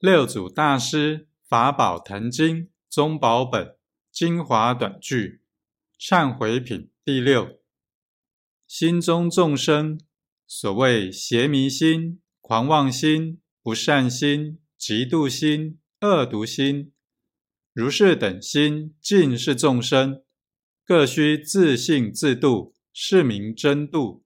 六祖大师法宝坛经中宝本精华短句忏悔品第六：心中众生，所谓邪迷心、狂妄心、不善心、嫉妒心、恶毒心，如是等心，尽是众生，各须自性自度，是名真度。